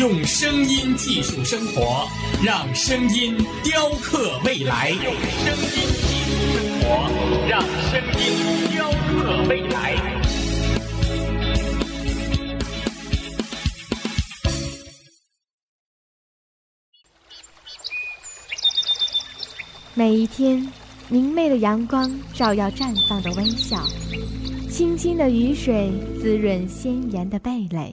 用声音技术生活，让声音雕刻未来。用声音技术生活，让声音雕刻未来。每一天。明媚的阳光照耀绽放的微笑，清清的雨水滋润鲜艳的蓓蕾。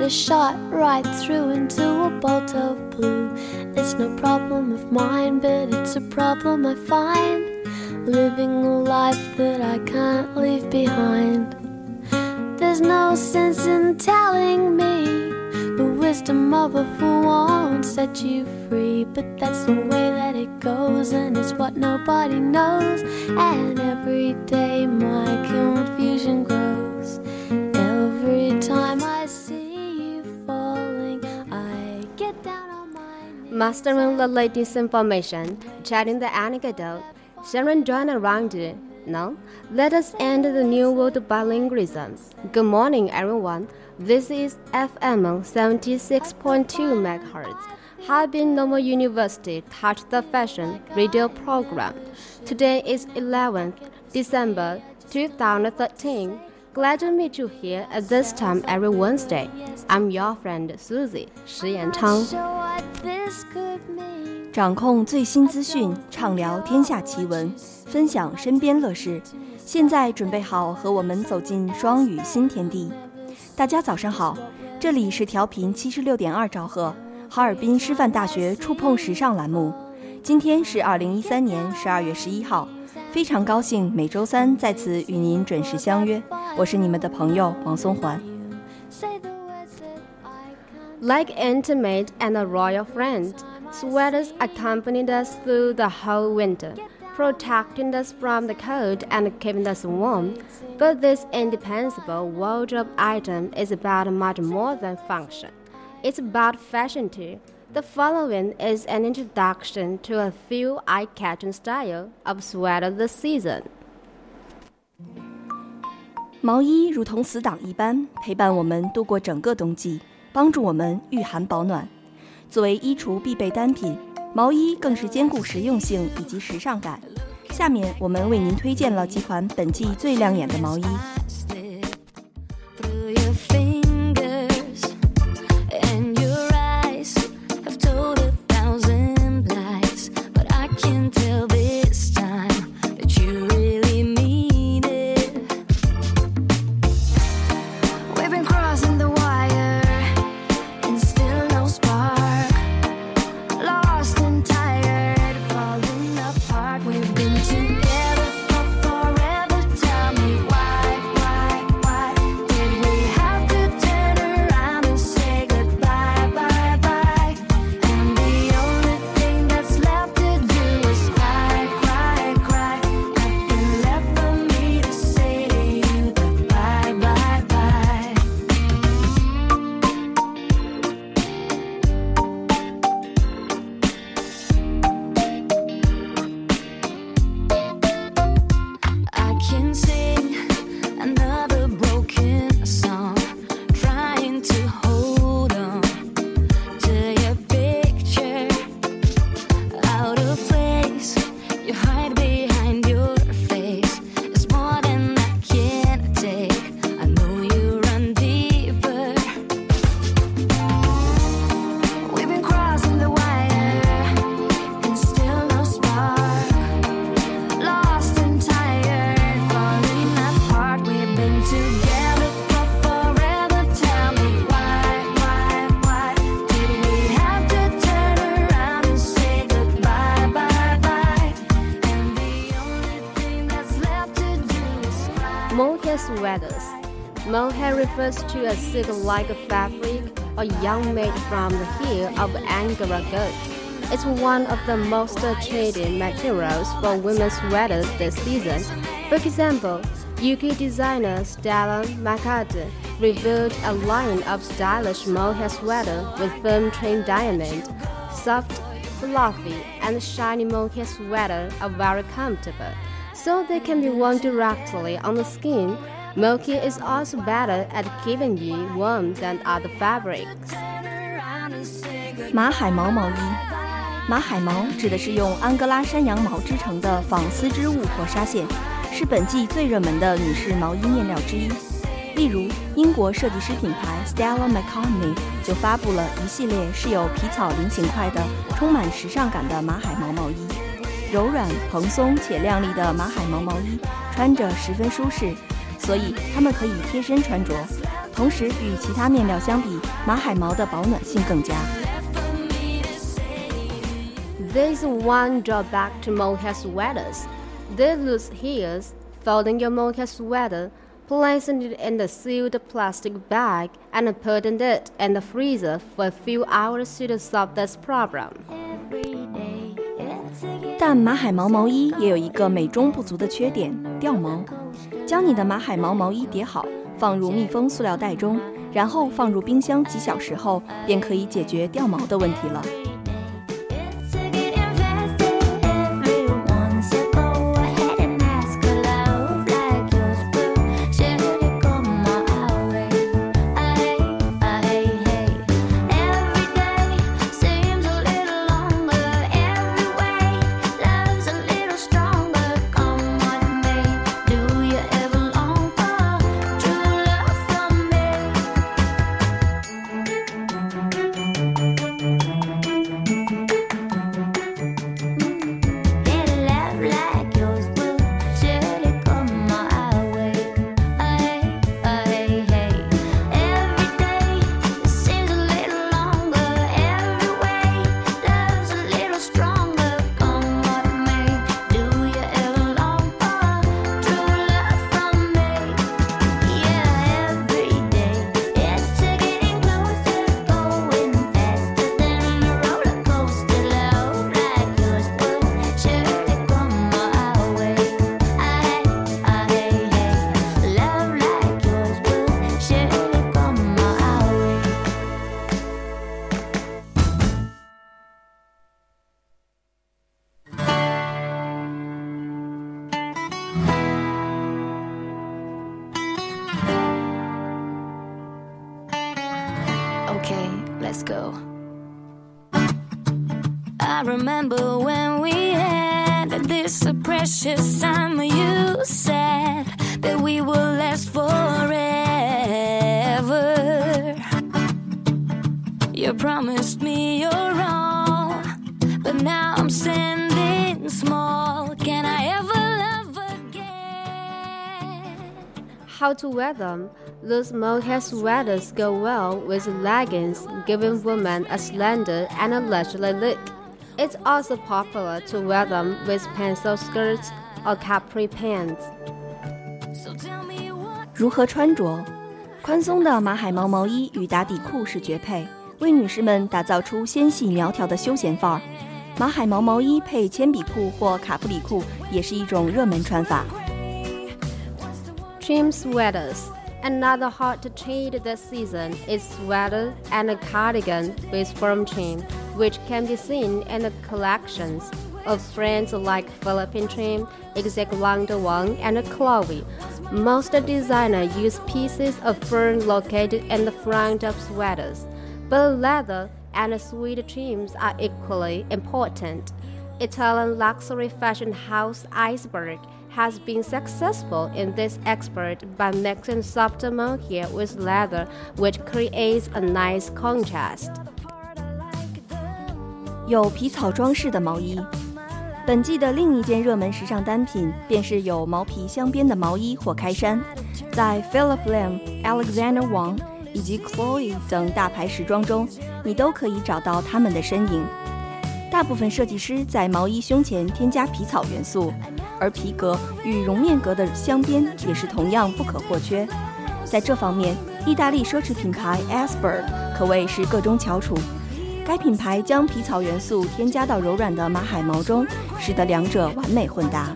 A shot right through into a bolt of blue. It's no problem of mine, but it's a problem I find living a life that I can't leave behind. There's no sense in telling me the wisdom of a fool won't set you free, but that's the way that it goes, and it's what nobody knows. And every day my confusion grows. Mastering the latest information, chatting the anecdote, sharing joy around you. Now, let us end the new world bilingualism. Good morning, everyone. This is FM 76.2 MHz. Harbin Normal University Touch the Fashion radio program. Today is 11th December 2013. Glad to meet you here at this time every Wednesday. I'm your friend Susie 石延昌。掌控最新资讯，畅聊天下奇闻，分享身边乐事。现在准备好和我们走进双语新天地。大家早上好，这里是调频七十六点二兆赫，哈尔滨师范大学触碰时尚栏目。今天是二零一三年十二月十一号，非常高兴每周三在此与您准时相约。我是你们的朋友王松环。 Say the words that I can't. Like intimate and a royal friend, sweaters accompanied us through the whole winter, protecting us from the cold and keeping us warm. But this indispensable wardrobe item is about much more than function. It's about fashion too. The following is an introduction to a few eye-catching style of sweater this season. 毛衣如同死党一般，陪伴我们度过整个冬季，帮助我们御寒保暖。作为衣橱必备单品，毛衣更是兼顾实用性以及时尚感。下面我们为您推荐了几款本季最亮眼的毛衣。Refers to a silk-like fabric a yarn made from the hair of Angora goat. It's one of the most traded materials for women's sweaters this season. For example, UK designer Stella McCartney revealed a line of stylish mohair sweater with firm trim diamond, soft, fluffy, and shiny mohair sweater are very comfortable, so they can be worn directly on the skin. Mohair is also better at keeping you warm than other fabrics. 马海毛毛衣，马海毛指的是用安哥拉山羊毛织成的纺丝织物或纱线。是本季最热门的女士毛衣面料之一。例如，英国设计师品牌 Stella McCartney 就发布了一系列是有皮草菱形块的、充满时尚感的马海毛毛衣。柔软、蓬松且亮丽的马海毛毛衣穿着十分舒适，所以它们可以贴身穿着。同时，与其他面料相比，马海毛的保暖性更佳。There's one drawback to mohair sweaters. They lose hairs, folding your mocha sweater, placing it in the sealed plastic bag, and putting it in the freezer for a few hours to solve this problem. 但马海毛毛衣也有一个美中不足的缺点——掉毛。 将你的马海毛毛衣叠好，放入密封塑料袋中，然后放入冰箱几小时后，便可以解决掉毛的问题了。I remember when we had this precious time. You said that we will last forever. You promised me your all, but now I'm standing small. Can I ever love again? How to wear them? Those mohair sweaters go well with leggings, giving women a slender and a leisurely look. It's also popular to wear them with pencil skirts or capri pants. 如何穿着？宽松的马海毛毛衣与打底裤是绝配，为女士们打造出纤细苗条的休闲范儿。马海毛毛衣配铅笔裤或卡布里裤也是一种热门穿法。Trim sweaters. Another hot trend this season is sweater and a cardigan with firm trim which can be seen in the collections of brands like Phillip Lim, Exact Wonder Wang, and Chloe. Most designers use pieces of fur located in the front of sweaters, but leather and sweet trims are equally important. Italian luxury fashion house Iceberg has been successful in this expert by mixing softer mohair with leather, which creates a nice contrast. 有皮草装饰的毛衣。本季的另一件热门时尚单品便是有毛皮镶边的毛衣或开衫，在 Philip Lim、Alexander Wang 以及 Chloe 等大牌时装中，你都可以找到他们的身影。大部分设计师在毛衣胸前添加皮草元素，而皮革与绒面革的镶边也是同样不可或缺。在这方面，意大利奢侈品牌 Asper 可谓是各中翘楚。该品牌将皮草元素添加到柔软的马海毛中，使得两者完美混搭。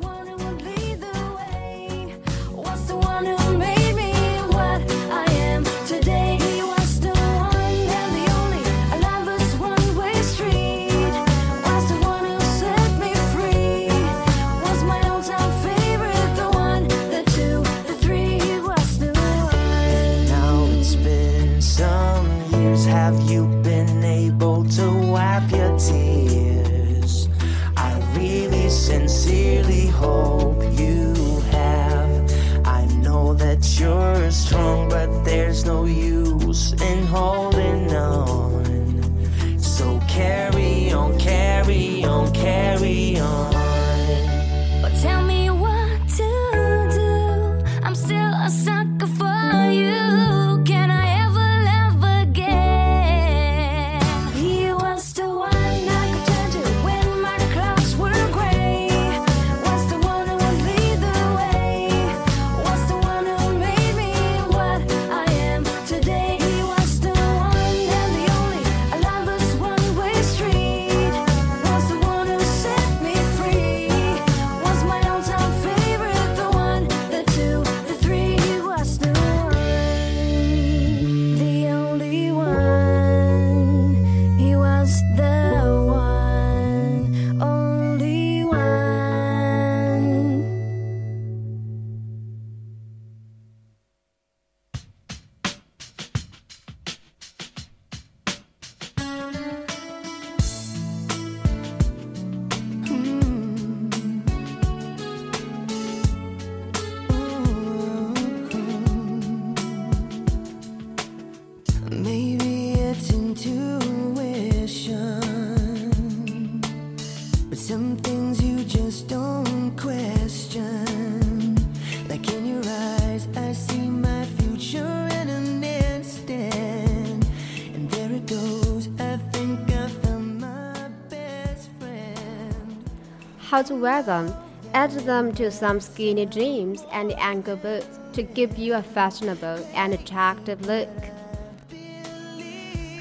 how to wear them. Add them to some skinny jeans and ankle boots to give you a fashionable and attractive look.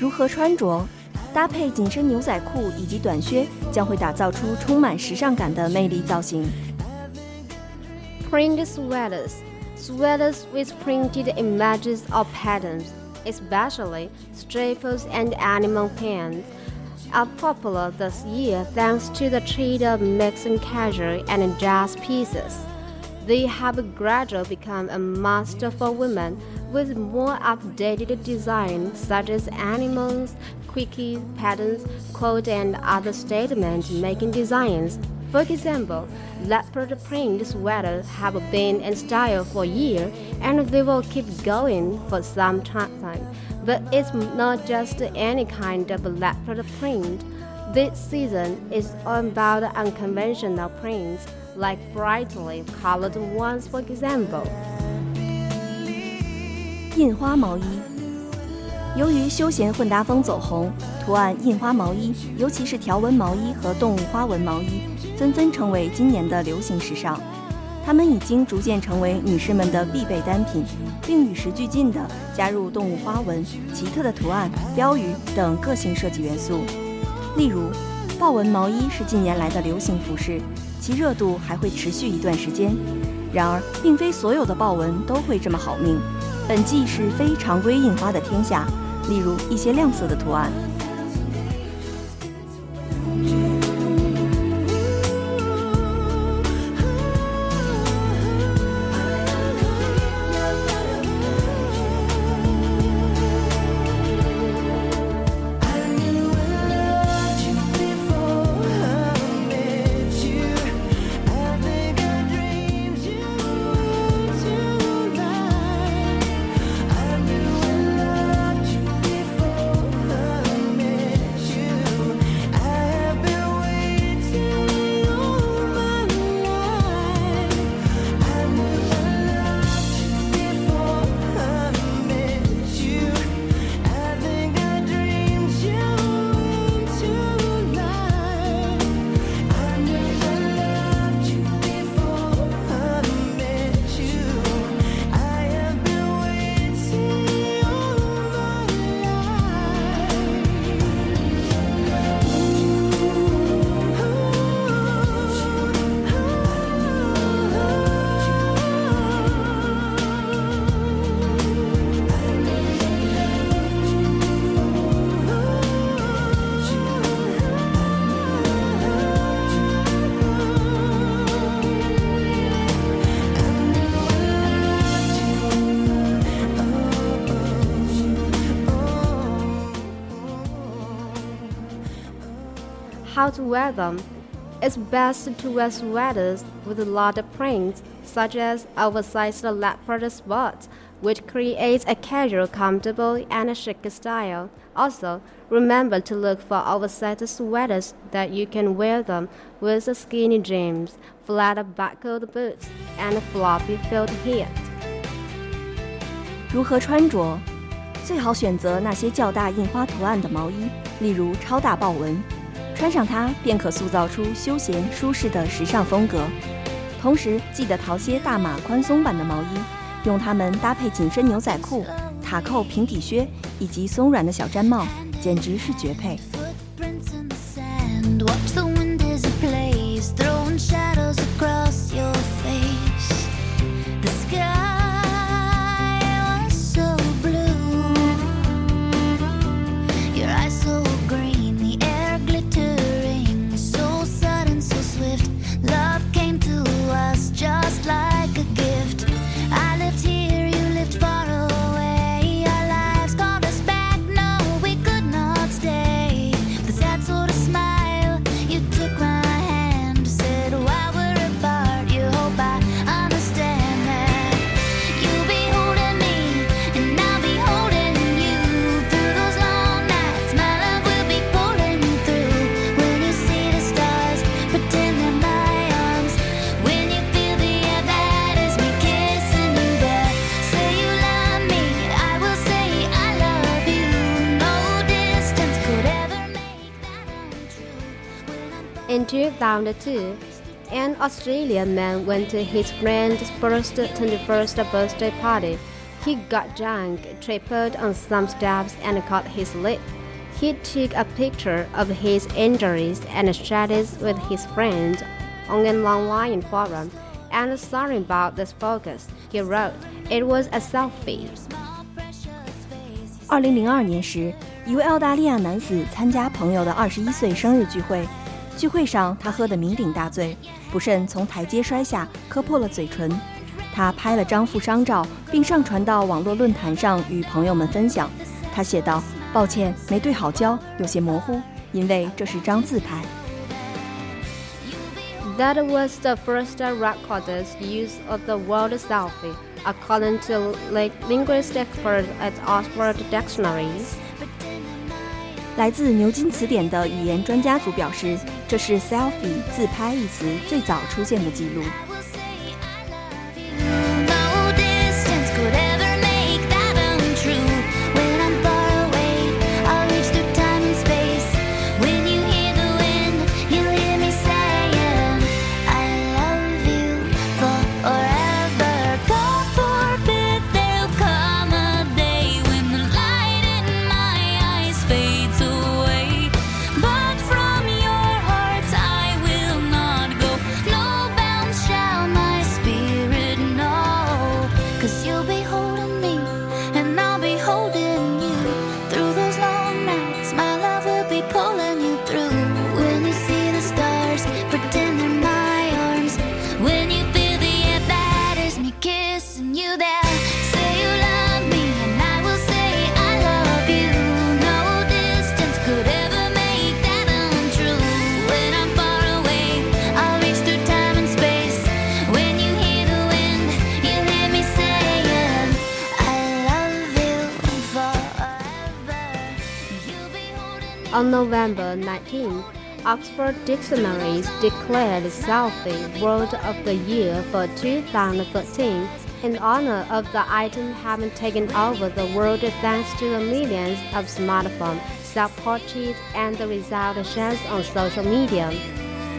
如何穿着？搭配紧身牛仔裤以及短靴，将会打造出充满时尚感的魅力造型。Print sweaters, sweaters with printed images or patterns, especially stripes and animal prints are popular this year thanks to the trend of mixing casual and jazz pieces. They have gradually become a must for women with more updated designs such as animals, quickie patterns, quote, and other statement making designs. For example, leopard print sweaters have been in style for years and they will keep going for some time. But it's not just any kind of leopard print. This season is all about unconventional prints, like brightly colored ones, for example. 印花毛衣，由于休闲混搭风走红，图案印花毛衣，尤其是条纹毛衣和动物花纹毛衣，纷纷成为今年的流行时尚。 它们已经逐渐成为女士们的必备单品，并与时俱进地加入动物花纹、奇特的图案、标语等个性设计元素。例如，豹纹毛衣是近年来的流行服饰，其热度还会持续一段时间。然而，并非所有的豹纹都会这么好命。本季是非常规印花的天下，例如一些亮色的图案。to wear them. It's best to wear sweaters with a lot of prints, such as oversized leopard spots, which creates a casual, comfortable, and chic style. Also, remember to look for oversized sweaters that you can wear them with skinny jeans, flat buckled boots, and floppy filled hat. 如何穿着？最好选择那些较大印花图案的毛衣，例如超大豹纹， 穿上它便可塑造出休闲舒适的时尚风格。同时，记得淘些大码宽松版的毛衣，用它们搭配紧身牛仔裤、塔扣平底靴以及松软的小毡帽，简直是绝配。2002, an Australian man went to his friend's first 21st birthday party. He got drunk, tripped on some steps, and cut his lip. He took a picture of his injuries and shared it with his friends on an online forum. And sorry about this focus, he wrote. It was a selfie. 二零零二年时，一位澳大利亚男子参加朋友的二十一岁生日聚会。 聚会上，他喝得酩酊大醉，不慎从台阶摔下，磕破了嘴唇。他拍了张负伤照，并上传到网络论坛上与朋友们分享。他写道：“抱歉，没对好焦，有些模糊，因为这是张自拍。” That was the first recorded use of the word selfie, according to li- linguist expert at Oxford Dictionaries. 来自牛津词典的语言专家组表示， 这是 “selfie” 自拍一词最早出现的记录。On November 19, Oxford Dictionaries declared Selfie Word of the Year for 2013 in honor of the item having taken over the world thanks to the millions of smartphone self-portraits and the result shares on social media.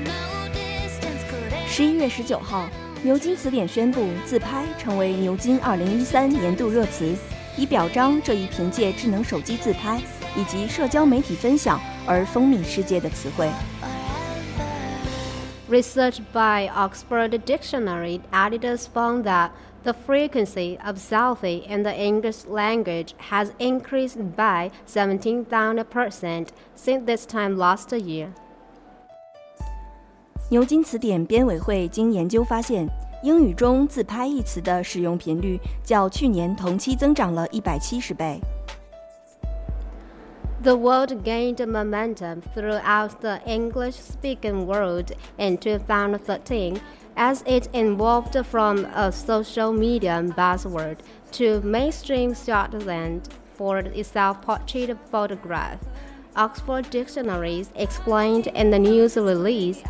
No distance could ever 十一月十九号，牛津词典宣布自拍成为牛津二零一三年度热词，以表彰这一凭借智能手机自拍 以及社交媒体分享而风靡世界的词汇。 Research by Oxford Dictionary editors found that the frequency of selfie in the English language has increased by 17,000% since this time last year. 牛津词典编委会经研究发现，英语中“自拍”一词的使用频率较去年同期增长了一百七十倍。 The world gained momentum throughout the English speaking world in 2013 as it evolved from a social media buzzword to mainstream shorthand for a self portrait photograph. Oxford Dictionaries explained in the news release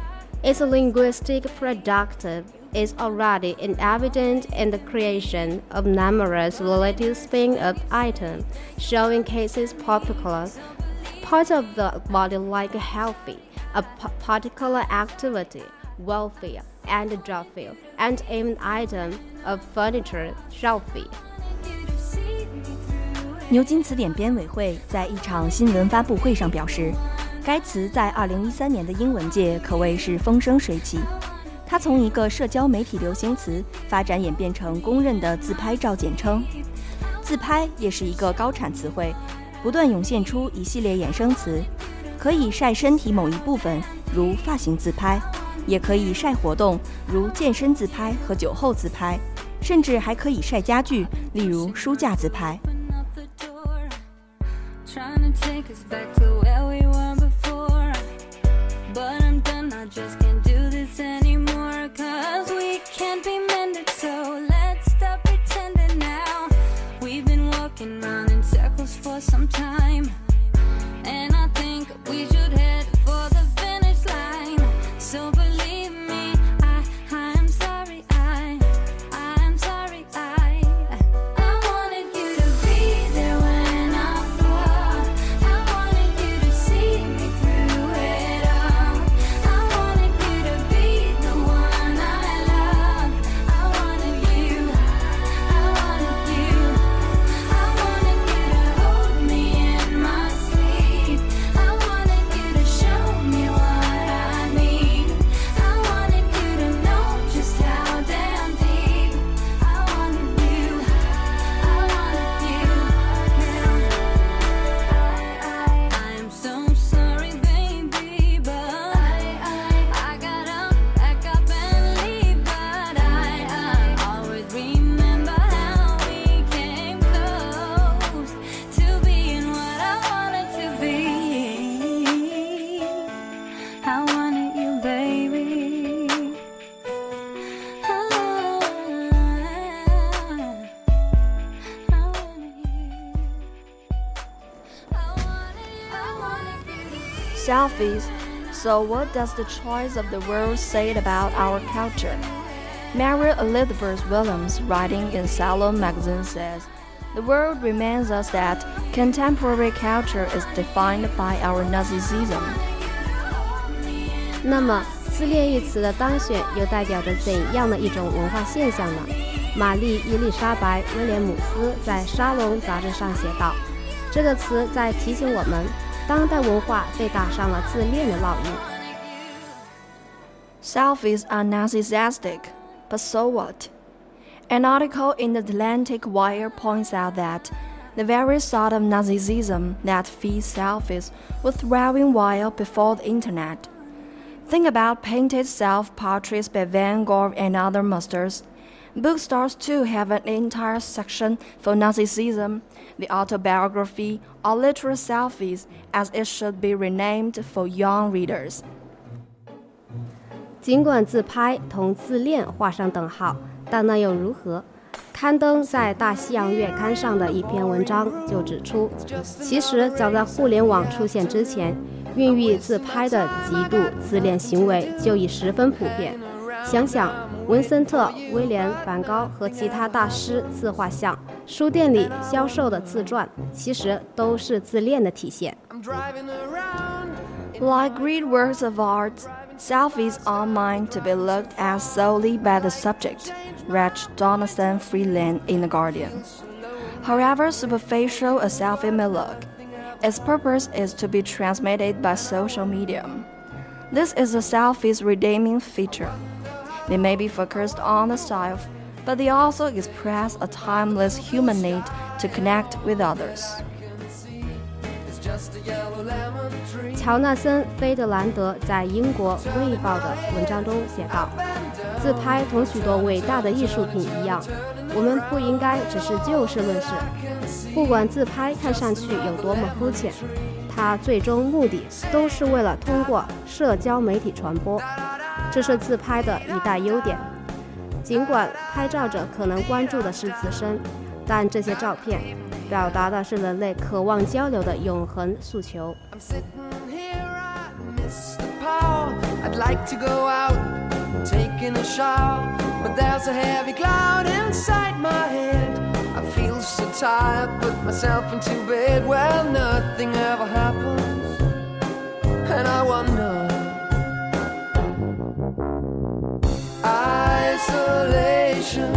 its linguistic productive is already in in the creation of numerous related spin-up items, showing cases particular parts of the body like helfie, a particular activity, welfie, and joyful, and even item of furniture, shelfie. 牛津词典编委会在一场新闻发布会上表示，该词在2013年的英文界可谓是风生水起。它从一个社交媒体流行词发展演变成公认的自拍照简称。自拍也是一个高产词汇，不断涌现出一系列衍生词，可以晒身体某一部分，如发型自拍；也可以晒活动，如健身自拍和酒后自拍；甚至还可以晒家具，例如书架自拍。out the door, trying to take us back to where we were before. But I'm done, I just can't can't be mended, so Selfies. So, what does the choice of the world say about our culture? Mary Elizabeth Williams, writing in Salon magazine, says The world reminds us that contemporary culture is defined by our narcissism. 那么，自恋一词的当选又代表着怎样的一种文化现象呢？玛丽伊丽莎白·威廉姆斯在《沙龙》杂志上写道：“这个词在提醒我们， 当代文化被打上了自恋的烙印。 Selfies are narcissistic, but so what? An article in the Atlantic Wire points out that the very sort of narcissism that feeds selfies was thriving while before the internet. Think about painted self portraits by Van Gogh and other masters. Bookstores too have an entire section for narcissism, the autobiography, or literal selfies, as it should be renamed for young readers. 尽管自拍同自恋画上等号，但那又如何？刊登在《大西洋月刊》上的一篇文章就指出，其实早在互联网出现之前，孕育自拍的极度自恋行为就已十分普遍。想想 文森特、威廉·梵高和其他大师自画像，书店里销售的自传，其实都是自恋的体现。Like great works of art, selfies are mine to be looked at solely by the subject, read Jonathan Freedland in The Guardian. However superficial a selfie may look, its purpose is to be transmitted by social media. This is the selfie's redeeming feature. They may be focused on the self, but they also express a timeless human need to connect with others. 乔纳森·菲德兰德在英国《卫报》的文章中写道：“自拍同许多伟大的艺术品一样，我们不应该只是就事论事。不管自拍看上去有多么肤浅，它最终目的都是为了通过社交媒体传播，这是自拍的一大优点。尽管拍照者可能关注的是自身，但这些照片表达的是人类渴望交流的永恒诉求。But there's a heavy cloud inside my head. I feel so tired, put myself into bed. Well, nothing ever happens, and I wonder. Isolation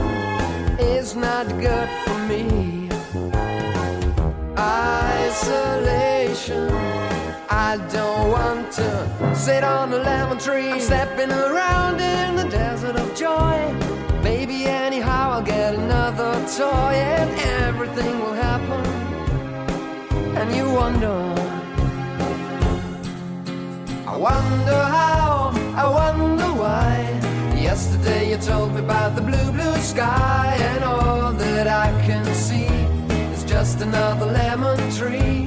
is not good for me. Isolation. I don't want to sit on a lemon tree. I'm stepping around in the desert of joy. Maybe anyhow I'll get another toy and everything will happen. And you wonder. I wonder how, I wonder why. Yesterday you told me about the blue, blue sky, and all that I can see is just another lemon tree.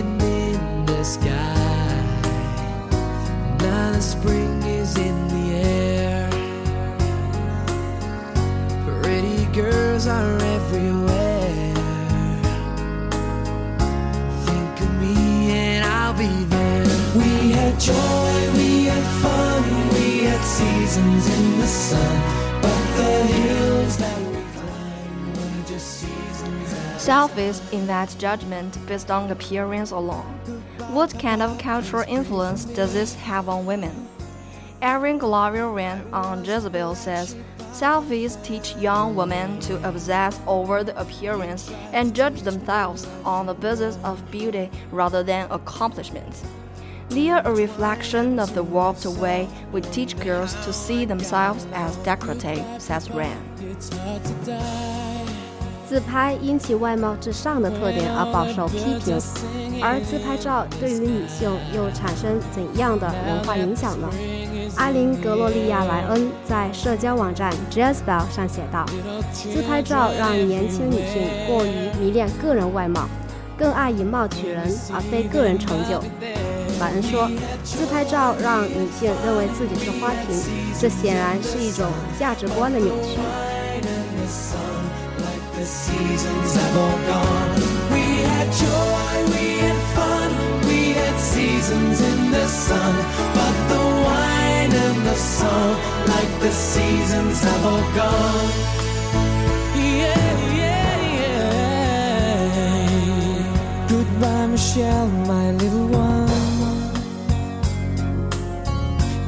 joy, we had fun, we had seasons in the sun. But the hills that as- Selfies in that judgment based on appearance alone. What kind of cultural influence does this have on women? Erin Gloria Ryan on Jezebel says, Selfies teach young women to obsess over the appearance and judge themselves on the basis of beauty rather than accomplishments. They are a reflection of the warped way we teach girls to see themselves as decorative, says Wren. It's hard to die. 自拍因其外貌至上的特点而饱受批评，而自拍照对于女性又产生怎样的文化影响呢？阿林·格洛利亚·莱恩在社交网站 Jezebel 上写道：“自拍照让年轻女性过于迷恋个人外貌，更爱以貌取人，而非个人成就。”老人说自拍照让女性认为自己是花瓶这显然是一种价值观的扭曲。Michelle my little one.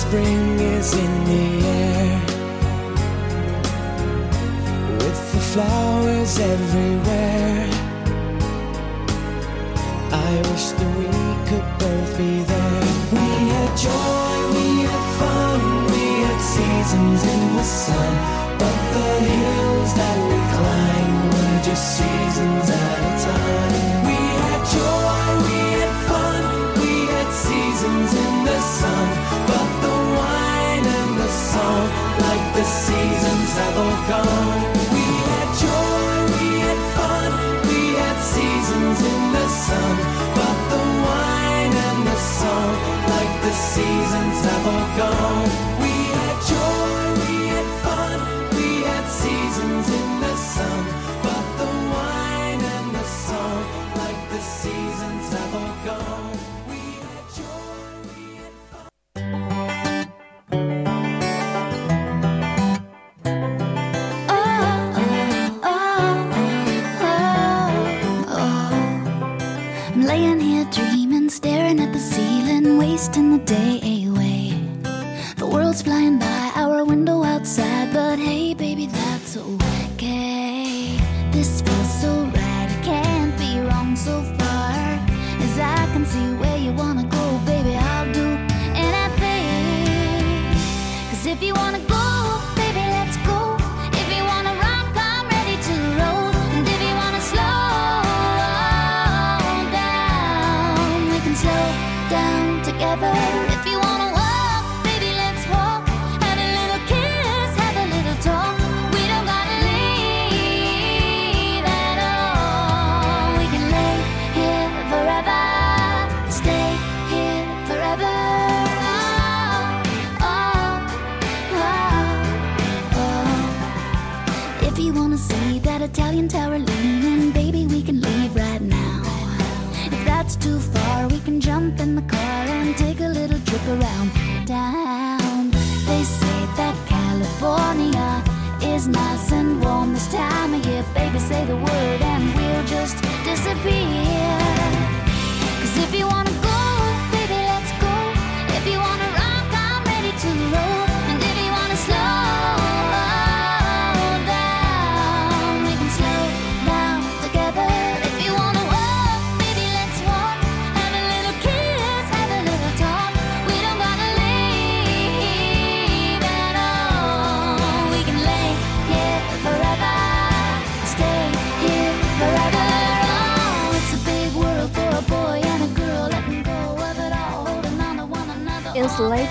Spring is in the air. With the flowers everywhere. I wish that we could both be there. We had joy, we had fun, we had seasons in the sun. But the hills that we climbed were just seasons at a time. We had joy, we had fun, we had seasons in the seasons have all gone. We had joy, we had fun, we had seasons in the sun. But the wine and the song, like the seasons have all gone.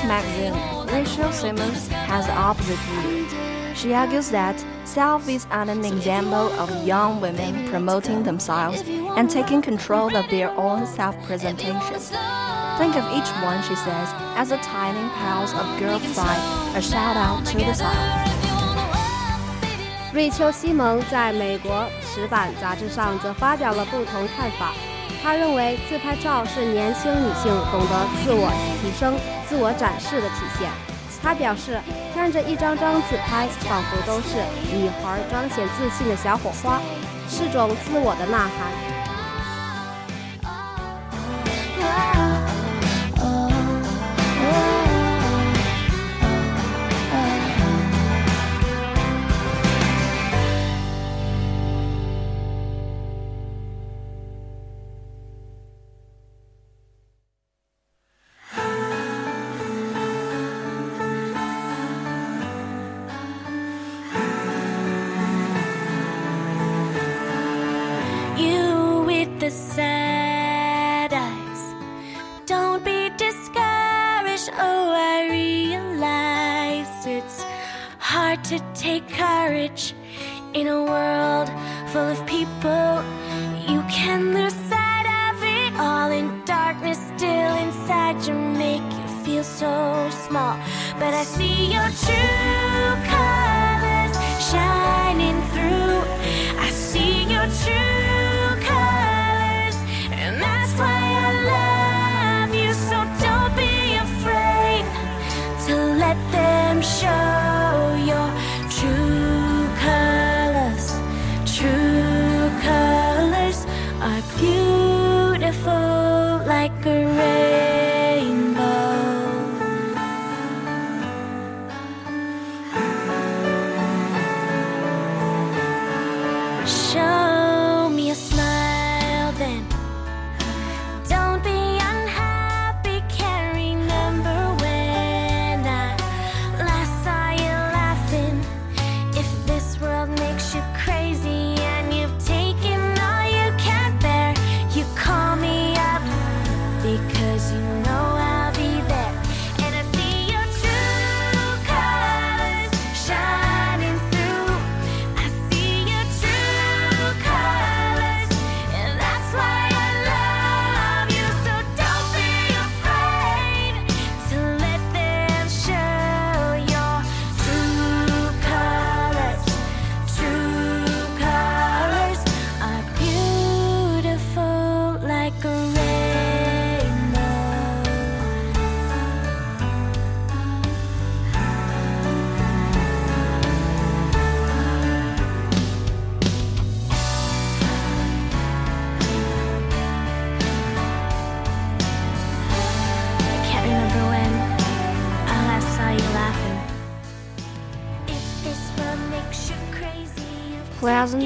magazine, Rachel Simmons has the opposite view. She argues that self is an example of young women promoting themselves and taking control of their own self presentation. Think of each one, she says, as a tiny pulse of girl pride, a shout out to the South. 瑞秋·西蒙在美国时版杂志上则发表了不同看法。 他认为自拍照是年轻女性懂得自我提升、自我展示的体现。他表示，看着一张张自拍，仿佛都是女孩彰显自信的小火花，是种自我的呐喊。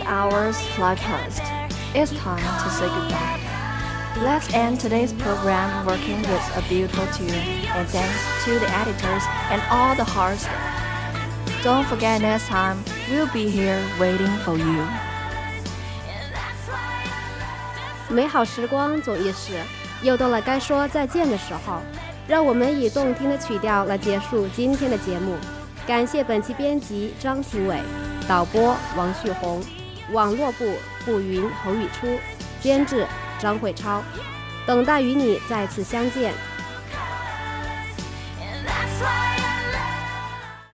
hours fly past. It's time to say goodbye. Let's end today's program working with a beautiful tune, and thanks to the editors and all the hard stuff. Don't forget next time, we'll be here waiting for you. 美好时光总亦是，又到了该说再见的时候。让我们以动听的曲调来结束今天的节目。感谢本期编辑张庭伟，导播王旭红， 网络部步云侯宇初，监制张慧超。等待与你再次相见。And that's why